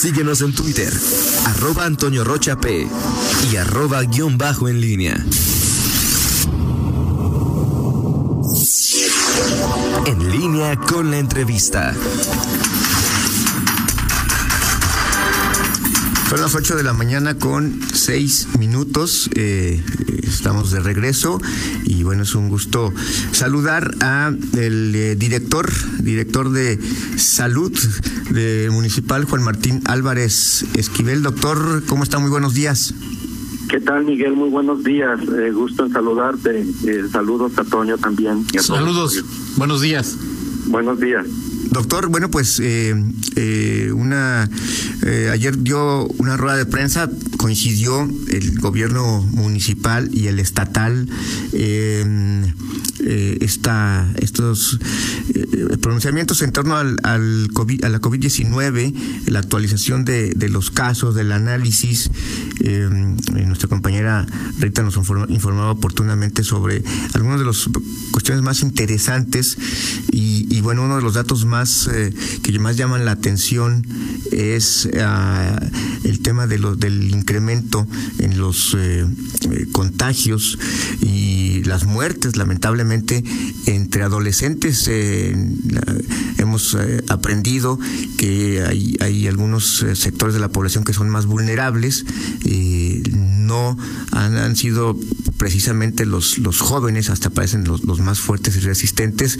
Síguenos en Twitter, arroba Antonio Rocha P y arroba guion bajo en línea. En línea con la entrevista. Son las 8 de la mañana con 6 minutos. Eh, estamos de regreso y bueno, es un gusto saludar a el eh, director, director de salud de municipal, Juan Martín Álvarez Esquivel. Doctor, ¿cómo está? Muy buenos días. ¿Qué tal, Miguel? Muy buenos días. Eh, gusto en saludarte. saludos a Toño también. saludos. Buenos días. Buenos días. Doctor, bueno, pues eh, eh, una eh, ayer dio una rueda de prensa, coincidió el gobierno municipal y el estatal esta, estos pronunciamientos en torno al, al COVID, a la COVID-19, la actualización de, de, los casos, del análisis. nuestra compañera Rita nos informaba oportunamente sobre algunas de las cuestiones más interesantes y, y bueno, uno de los datos más eh, que más llaman la atención es ah, el tema de lo, del incremento en los eh, eh, contagios y las muertes, lamentablemente, entre adolescentes. hemos aprendido que hay, hay algunos sectores de la población que son más vulnerables. no han, sido precisamente los, los jóvenes, hasta parecen los, los más fuertes y resistentes,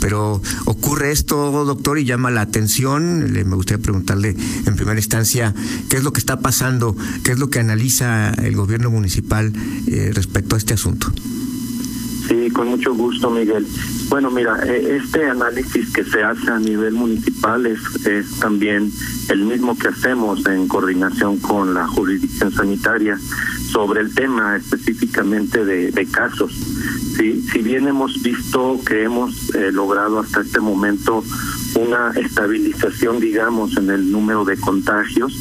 pero ocurre esto, doctor, y llama la atención. me gustaría preguntarle en primera instancia qué es lo que está pasando, qué es lo que analiza el gobierno municipal eh, respecto a este asunto. Sí, con mucho gusto, Miguel. Bueno, mira, eh, este análisis que se hace a nivel municipal es, es también el mismo que hacemos en coordinación con la jurisdicción sanitaria sobre el tema específicamente de, casos. Sí, si bien hemos visto que hemos eh, logrado hasta este momento una estabilización, digamos, en el número de contagios,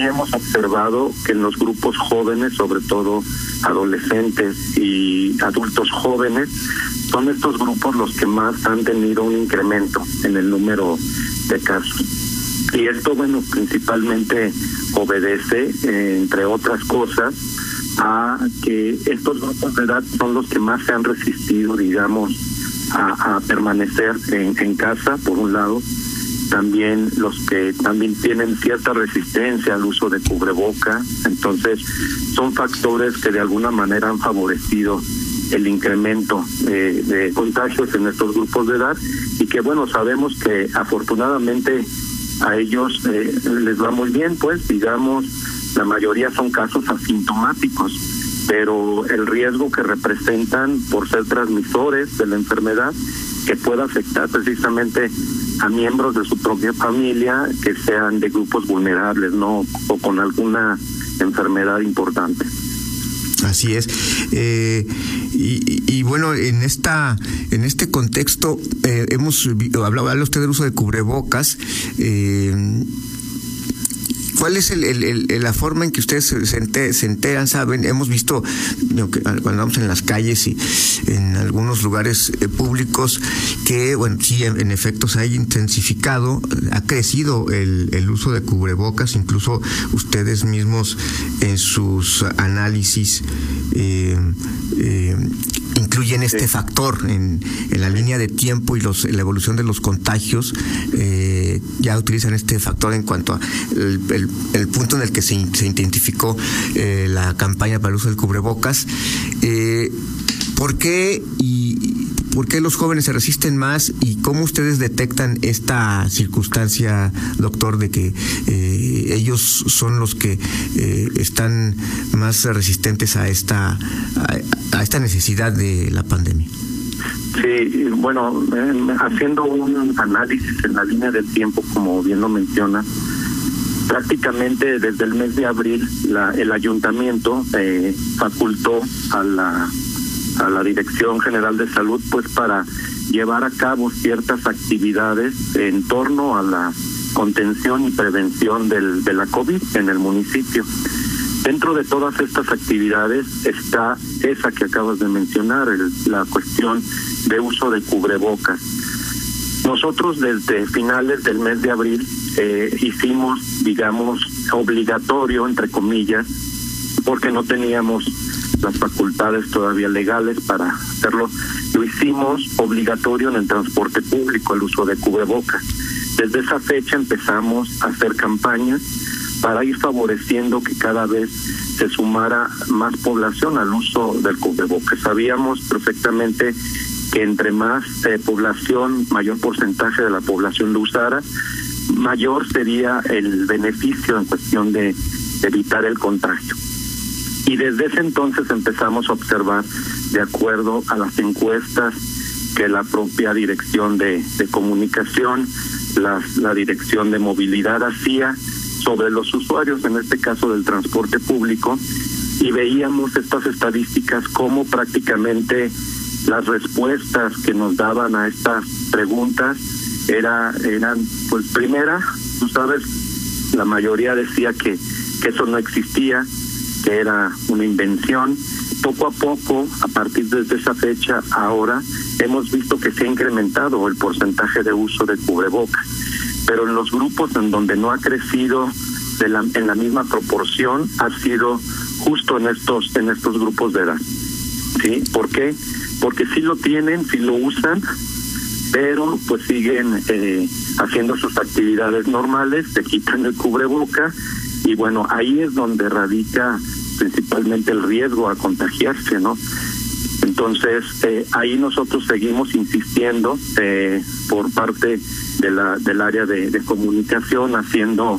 hemos observado que en los grupos jóvenes, sobre todo adolescentes y adultos jóvenes, son estos grupos los que más han tenido un incremento en el número de casos. Y esto, bueno, principalmente obedece, eh, entre otras cosas, a que estos grupos de edad son los que más se han resistido, digamos, a, permanecer en, en, casa, por un lado, también los que también tienen cierta resistencia al uso de cubreboca, entonces son factores que de alguna manera han favorecido el incremento eh, de contagios en estos grupos de edad. Y que bueno sabemos que afortunadamente a ellos eh, les va muy bien pues digamos la mayoría son casos asintomáticos, pero el riesgo que representan por ser transmisores de la enfermedad que pueda afectar precisamente a miembros de su propia familia que sean de grupos vulnerables, ¿no? O con alguna enfermedad importante. Así es. Eh, y, bueno, en esta, en este contexto, eh, hemos hablado, habla usted del uso de cubrebocas. Eh, ¿Cuál es el, la forma en que ustedes se, enteran, saben? Hemos visto cuando vamos en las calles y en algunos lugares eh, públicos que, bueno, sí, en, efecto se ha intensificado, ha crecido el, el uso de cubrebocas, incluso ustedes mismos en sus análisis eh, eh, incluyen este factor en, en, la línea de tiempo y los, la evolución de los contagios, eh, ya utilizan este factor en cuanto a el, punto en el que se, se identificó eh, la campaña para el uso del cubrebocas. Eh, ¿Por qué y por qué los jóvenes se resisten más y cómo ustedes detectan esta circunstancia, doctor, de que eh, ellos son los que están más resistentes a esta a, esta necesidad de la pandemia? Sí, bueno, haciendo un análisis en la línea del tiempo, como bien lo menciona, prácticamente desde el mes de abril la, el ayuntamiento eh, facultó a la a la Dirección General de Salud pues para llevar a cabo ciertas actividades en torno a la contención y prevención del, de la COVID en el municipio. Dentro de todas estas actividades está esa que acabas de mencionar, la cuestión de uso de cubrebocas. Nosotros desde finales del mes de abril eh, hicimos, digamos, obligatorio, entre comillas, porque no teníamos las facultades todavía legales para hacerlo, lo hicimos obligatorio en el transporte público, el uso de cubrebocas. Desde esa fecha empezamos a hacer campañas para ir favoreciendo que cada vez se sumara más población al uso del cubrebocas. Sabíamos perfectamente que entre más eh, población, mayor porcentaje de la población lo usara, mayor sería el beneficio en cuestión de evitar el contagio. Y desde ese entonces empezamos a observar, de acuerdo a las encuestas que la propia dirección de, comunicación, la, la dirección de movilidad hacía sobre los usuarios, en este caso del transporte público, y veíamos estas estadísticas como prácticamente las respuestas que nos daban a estas preguntas era eran pues primera tú sabes la mayoría decía que, que eso no existía que era una invención. Poco a poco a partir de esa fecha ahora hemos visto que se ha incrementado el porcentaje de uso de cubrebocas pero en los grupos en donde no ha crecido de la, en la misma proporción ha sido justo en estos en estos grupos de edad. Sí por qué porque sí lo tienen sí lo usan pero pues siguen eh, haciendo sus actividades normales, se quitan el cubreboca y bueno, ahí es donde radica principalmente el riesgo a contagiarse, ¿no? Entonces, eh, ahí nosotros seguimos insistiendo eh, por parte de la, del área de, comunicación, haciendo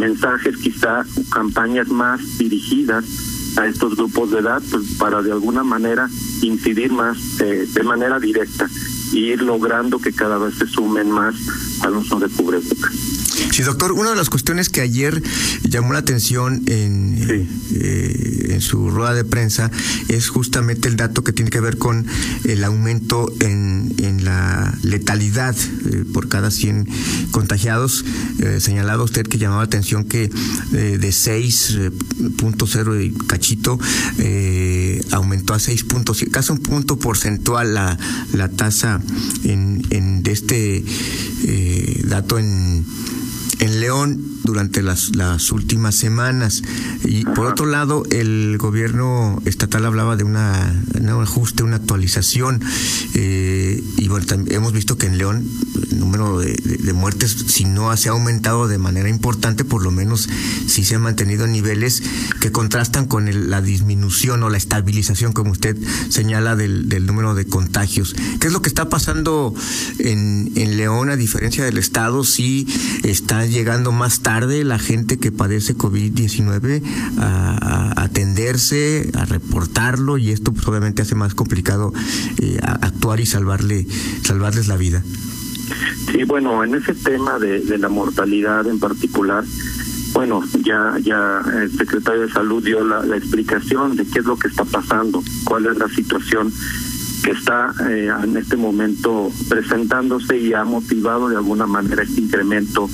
mensajes, quizá campañas más dirigidas a estos grupos de edad, pues para de alguna manera incidir más eh, de manera directa y ir logrando que cada vez se sumen más al uso de cubrebocas. Sí, doctor, una de las cuestiones que ayer llamó la atención en, eh, en su rueda de prensa es justamente el dato que tiene que ver con el aumento en, en la letalidad eh, por cada 100 contagiados. Eh, señalaba usted que llamaba la atención que de 6.0 y cachito aumentó a 6 puntos, casi un punto porcentual la, la tasa en, en de este dato en en León durante las, las últimas semanas. Y por otro lado, el gobierno estatal hablaba de una, un ajuste, una actualización. Eh, y bueno, hemos visto que en León el número de, de, muertes, si no se ha aumentado de manera importante, por lo menos sí se ha mantenido en niveles que contrastan con la disminución o la estabilización, como usted señala, del, del número de contagios. ¿Qué es lo que está pasando en, en León a diferencia del Estado? Si está llegando más tarde la gente que padece COVID-19 a, atenderse, a reportarlo y esto pues, obviamente hace más complicado eh, actuar y salvarle, salvarles la vida. Sí, bueno, en ese tema de, la mortalidad en particular, bueno, ya ya el secretario de Salud dio la, la, explicación de qué es lo que está pasando, cuál es la situación que está eh, en este momento presentándose y ha motivado de alguna manera este incremento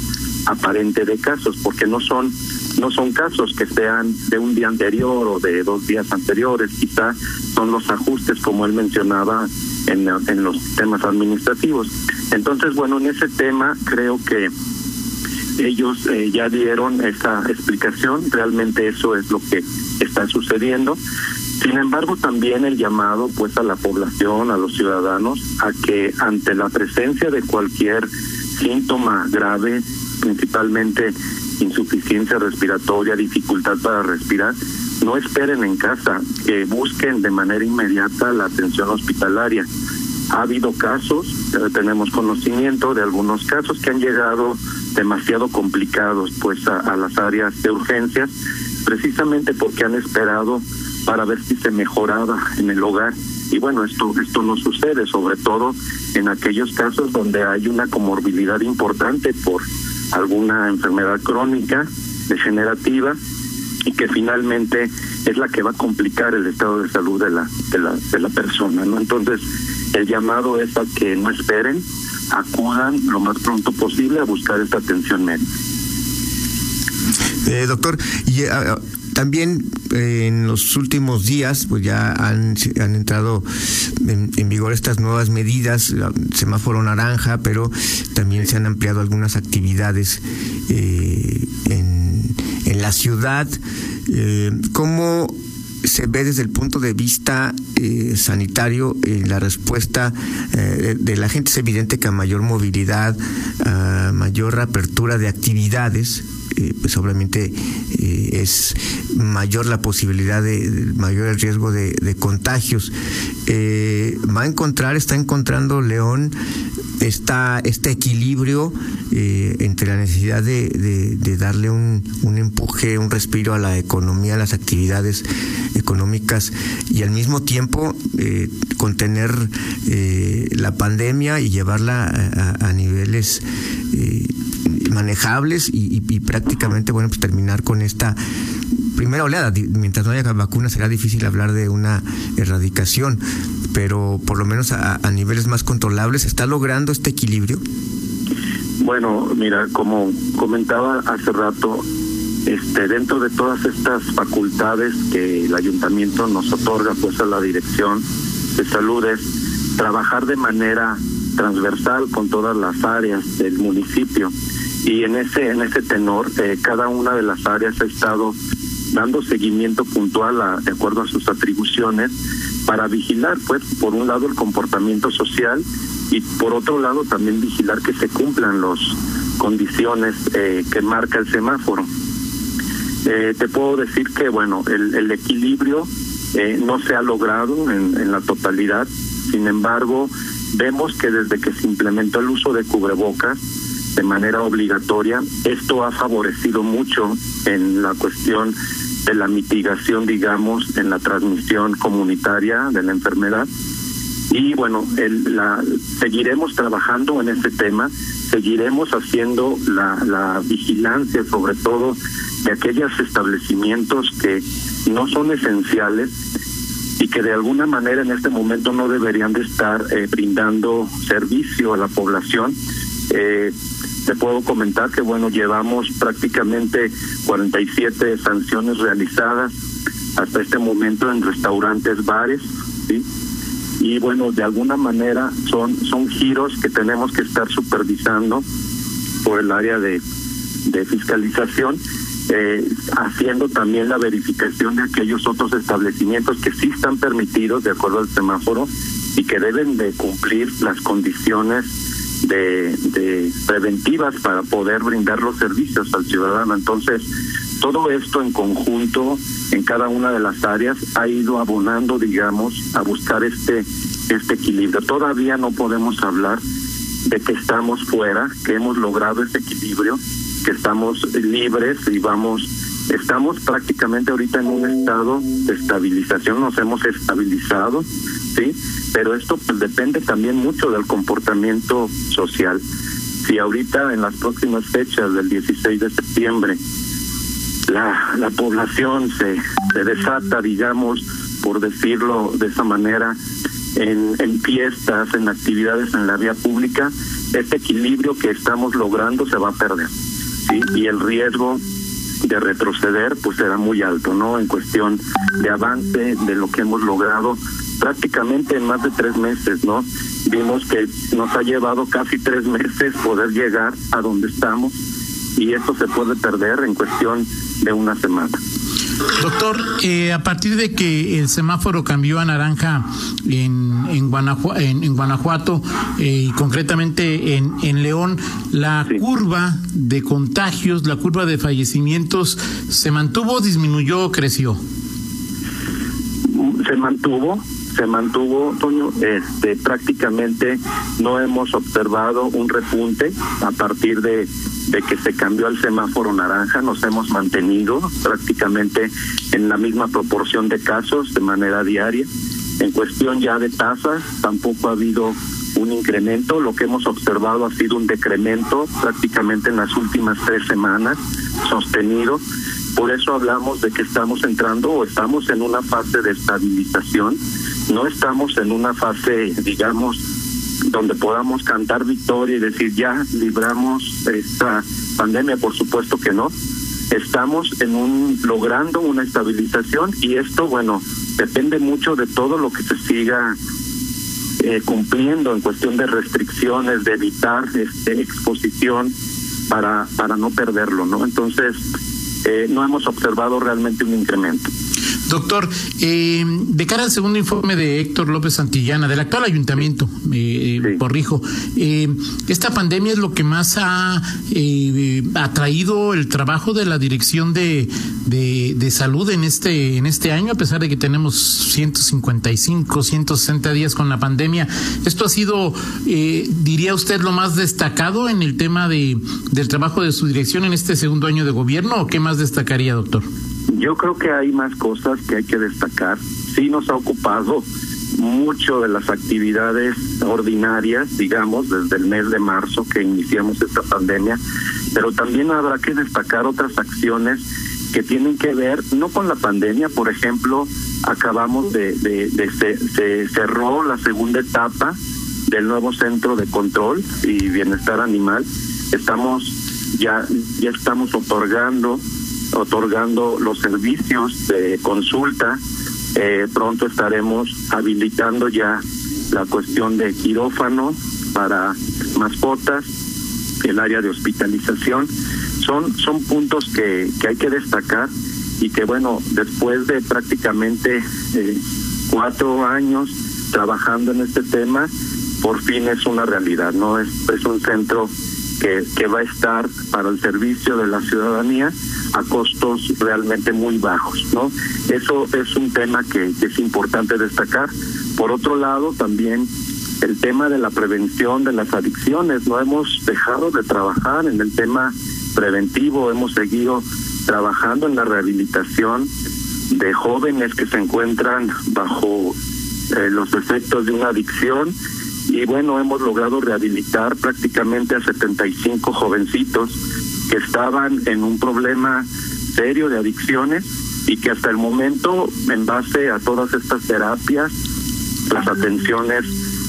aparente de casos, porque no son no son casos que sean de un día anterior o de dos días anteriores, quizá son los ajustes como él mencionaba en, en los temas administrativos. Entonces, bueno, en ese tema creo que ellos eh, ya dieron esa explicación, realmente eso es lo que está sucediendo. Sin embargo, también el llamado pues a la población, a los ciudadanos, a que ante la presencia de cualquier síntoma grave, principalmente insuficiencia respiratoria, dificultad para respirar, no esperen en casa, que busquen de manera inmediata la atención hospitalaria. Ha habido casos, tenemos conocimiento de algunos casos que han llegado demasiado complicados pues a, a las áreas de urgencias, precisamente porque han esperado para ver si se mejoraba en el hogar y bueno esto esto no sucede sobre todo en aquellos casos donde hay una comorbilidad importante por alguna enfermedad crónica degenerativa y que finalmente es la que va a complicar el estado de salud de la de la de la persona no entonces el llamado es a que no esperen acudan lo más pronto posible a buscar esta atención médica. Eh, doctor y uh, también en los últimos días, pues ya han, han entrado en, vigor estas nuevas medidas, semáforo naranja, pero también se han ampliado algunas actividades en, en la ciudad. ¿Cómo se ve desde el punto de vista eh, sanitario eh, la respuesta eh, de la gente es evidente que a mayor movilidad, a mayor apertura de actividades, pues obviamente es mayor la posibilidad de, mayor el riesgo de, contagios. va a encontrar, está encontrando León está este equilibrio eh, entre la necesidad de, darle un, empuje, un respiro a la economía, a las actividades económicas y al mismo tiempo eh, contener eh, la pandemia y llevarla a, niveles manejables y, y, prácticamente bueno pues terminar con esta primera oleada. Mientras no haya vacunas será difícil hablar de una erradicación, pero por lo menos a, niveles más controlables, ¿está logrando este equilibrio? Bueno, mira, como comentaba hace rato, este, dentro de todas estas facultades que el ayuntamiento nos otorga, pues a la dirección de salud es trabajar de manera transversal con todas las áreas del municipio y en ese en ese tenor eh, cada una de las áreas ha estado dando seguimiento puntual a, de acuerdo a sus atribuciones para vigilar, pues, por un lado el comportamiento social y por otro lado también vigilar que se cumplan las condiciones eh, que marca el semáforo. Eh, te puedo decir que, bueno, el, el equilibrio eh, no se ha logrado en, en la totalidad, sin embargo, vemos que desde que se implementó el uso de cubrebocas, de manera obligatoria. Esto ha favorecido mucho en la cuestión de la mitigación, digamos, en la transmisión comunitaria de la enfermedad. Y bueno, el, la, seguiremos trabajando en este tema, seguiremos haciendo la, la vigilancia, sobre todo de aquellos establecimientos que no son esenciales y que de alguna manera en este momento no deberían de estar eh, brindando servicio a la población. Eh, te puedo comentar que, bueno, llevamos prácticamente 47 sanciones realizadas hasta este momento en restaurantes, bares, ¿sí? Y bueno, de alguna manera son, son giros que tenemos que estar supervisando por el área de, de fiscalización, eh, haciendo también la verificación de aquellos otros establecimientos que sí están permitidos de acuerdo al semáforo y que deben de cumplir las condiciones de, de preventivas para poder brindar los servicios al ciudadano. Entonces, todo esto en conjunto en cada una de las áreas ha ido abonando, digamos, a buscar este este equilibrio. Todavía no podemos hablar de que estamos fuera, que hemos logrado ese equilibrio, que estamos libres y vamos estamos prácticamente ahorita en un estado de estabilización, nos hemos estabilizado, ¿sí? pero esto pues depende también mucho del comportamiento social. Si ahorita en las próximas fechas del 16 de septiembre la, la población se, se desata, digamos, por decirlo de esa manera, en, en fiestas, en actividades en la vía pública, este equilibrio que estamos logrando se va a perder. ¿sí? Y el riesgo de retroceder pues será muy alto, ¿no? En cuestión de avance de lo que hemos logrado prácticamente en más de tres meses, ¿no? Vimos que nos ha llevado casi tres meses poder llegar a donde estamos y esto se puede perder en cuestión de una semana. Doctor, eh, a partir de que el semáforo cambió a naranja en, en, en, Guanajuato eh, y concretamente en, en León, la curva de contagios, la curva de fallecimientos, ¿se mantuvo, disminuyó o creció? Se mantuvo, se mantuvo, Toño, este, prácticamente no hemos observado un repunte a partir de, de que se cambió al semáforo naranja, nos hemos mantenido prácticamente en la misma proporción de casos de manera diaria. En cuestión ya de tasas, tampoco ha habido un incremento, lo que hemos observado ha sido un decremento prácticamente en las últimas tres semanas, sostenido. Por eso hablamos de que estamos entrando o estamos en una fase de estabilización no estamos en una fase, digamos, donde podamos cantar victoria y decir ya libramos esta pandemia, por supuesto que no. estamos en un logrando una estabilización y esto, bueno, depende mucho de todo lo que se siga eh, cumpliendo en cuestión de restricciones, de evitar este, exposición para, para no perderlo, ¿no? Entonces, eh, no hemos observado realmente un incremento. Doctor, eh, de cara al segundo informe de Héctor López Santillana, del actual ayuntamiento, eh, eh Porrijo, eh, esta pandemia es lo que más ha atraído el trabajo de la Dirección de, de, Salud en este, en este año, a pesar de que tenemos 155, 160 días con la pandemia. ¿Esto ha sido, diría usted, lo más destacado en el tema de, del trabajo de su dirección en este segundo año de gobierno o qué más destacaría, doctor? Yo creo que hay más cosas que hay que destacar. Sí nos ha ocupado mucho de las actividades ordinarias, digamos, desde el mes de marzo que iniciamos esta pandemia, pero también habrá que destacar otras acciones que tienen que ver no con la pandemia, por ejemplo, acabamos de, de, se, cerró la segunda etapa del nuevo centro de control y bienestar animal. Estamos ya ya estamos otorgando otorgando los servicios de consulta. Eh, pronto estaremos habilitando ya la cuestión de quirófano para mascotas, el área de hospitalización. Son, son puntos que, que hay que destacar y que bueno, después de prácticamente eh, cuatro años trabajando en este tema, por fin es una realidad, ¿no? Es, es un centro que, que va a estar para el servicio de la ciudadanía a costos realmente muy bajos, ¿no? Eso es un tema que, es importante destacar. Por otro lado, también el tema de la prevención de las adicciones. No hemos dejado de trabajar en el tema preventivo, hemos seguido trabajando en la rehabilitación de jóvenes que se encuentran bajo eh, los efectos de una adicción y bueno, hemos logrado rehabilitar prácticamente a 75 jovencitos que estaban en un problema serio de adicciones y que hasta el momento, en base a todas estas terapias, las atenciones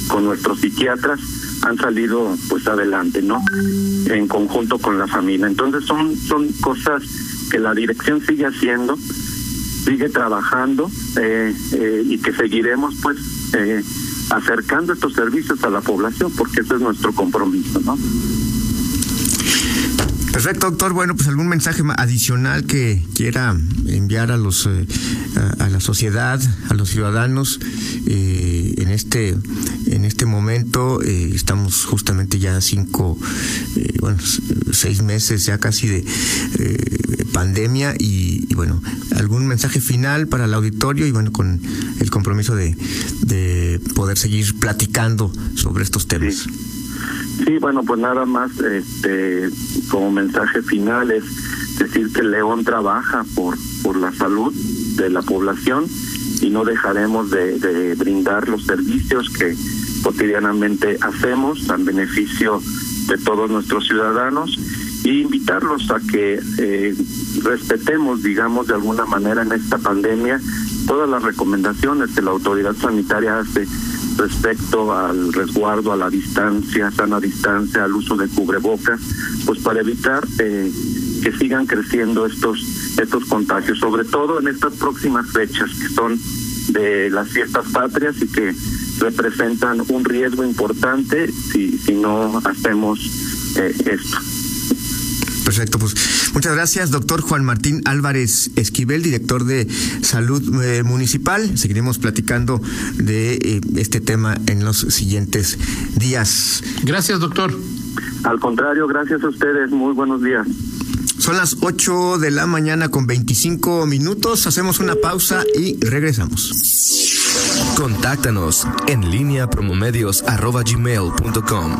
con nuestros psiquiatras, han salido pues adelante, ¿no? En conjunto con la familia. Entonces son, son cosas que la dirección sigue haciendo, sigue trabajando eh, eh, y que seguiremos pues eh, acercando estos servicios a la población porque ese es nuestro compromiso, ¿no? Perfecto, doctor. Bueno, pues algún mensaje adicional que quiera enviar a los eh, a, la sociedad, a los ciudadanos eh, en este en este momento eh, estamos justamente ya cinco, bueno, seis meses ya casi de pandemia y, bueno algún mensaje final para el auditorio y bueno con el compromiso de, de poder seguir platicando sobre estos temas. Sí, bueno, pues nada más este como mensaje final es decir que León trabaja por por la salud de la población y no dejaremos de, de brindar los servicios que cotidianamente hacemos al beneficio de todos nuestros ciudadanos y invitarlos a que eh, respetemos, digamos, de alguna manera en esta pandemia todas las recomendaciones que la autoridad sanitaria hace respecto al resguardo, a la distancia, sana distancia, al uso de cubrebocas, pues para evitar eh, que sigan creciendo estos estos contagios, sobre todo en estas próximas fechas que son de las fiestas patrias y que representan un riesgo importante si, si no hacemos eh, esto. Perfecto, pues muchas gracias, doctor Juan Martín Álvarez Esquivel, director de Salud eh, Municipal. Seguiremos platicando de eh, este tema en los siguientes días. Gracias, doctor. Al contrario, gracias a ustedes. Muy buenos días. Son las 8 de la mañana con 25 minutos. Hacemos una pausa y regresamos. Contáctanos en línea promomedios.com.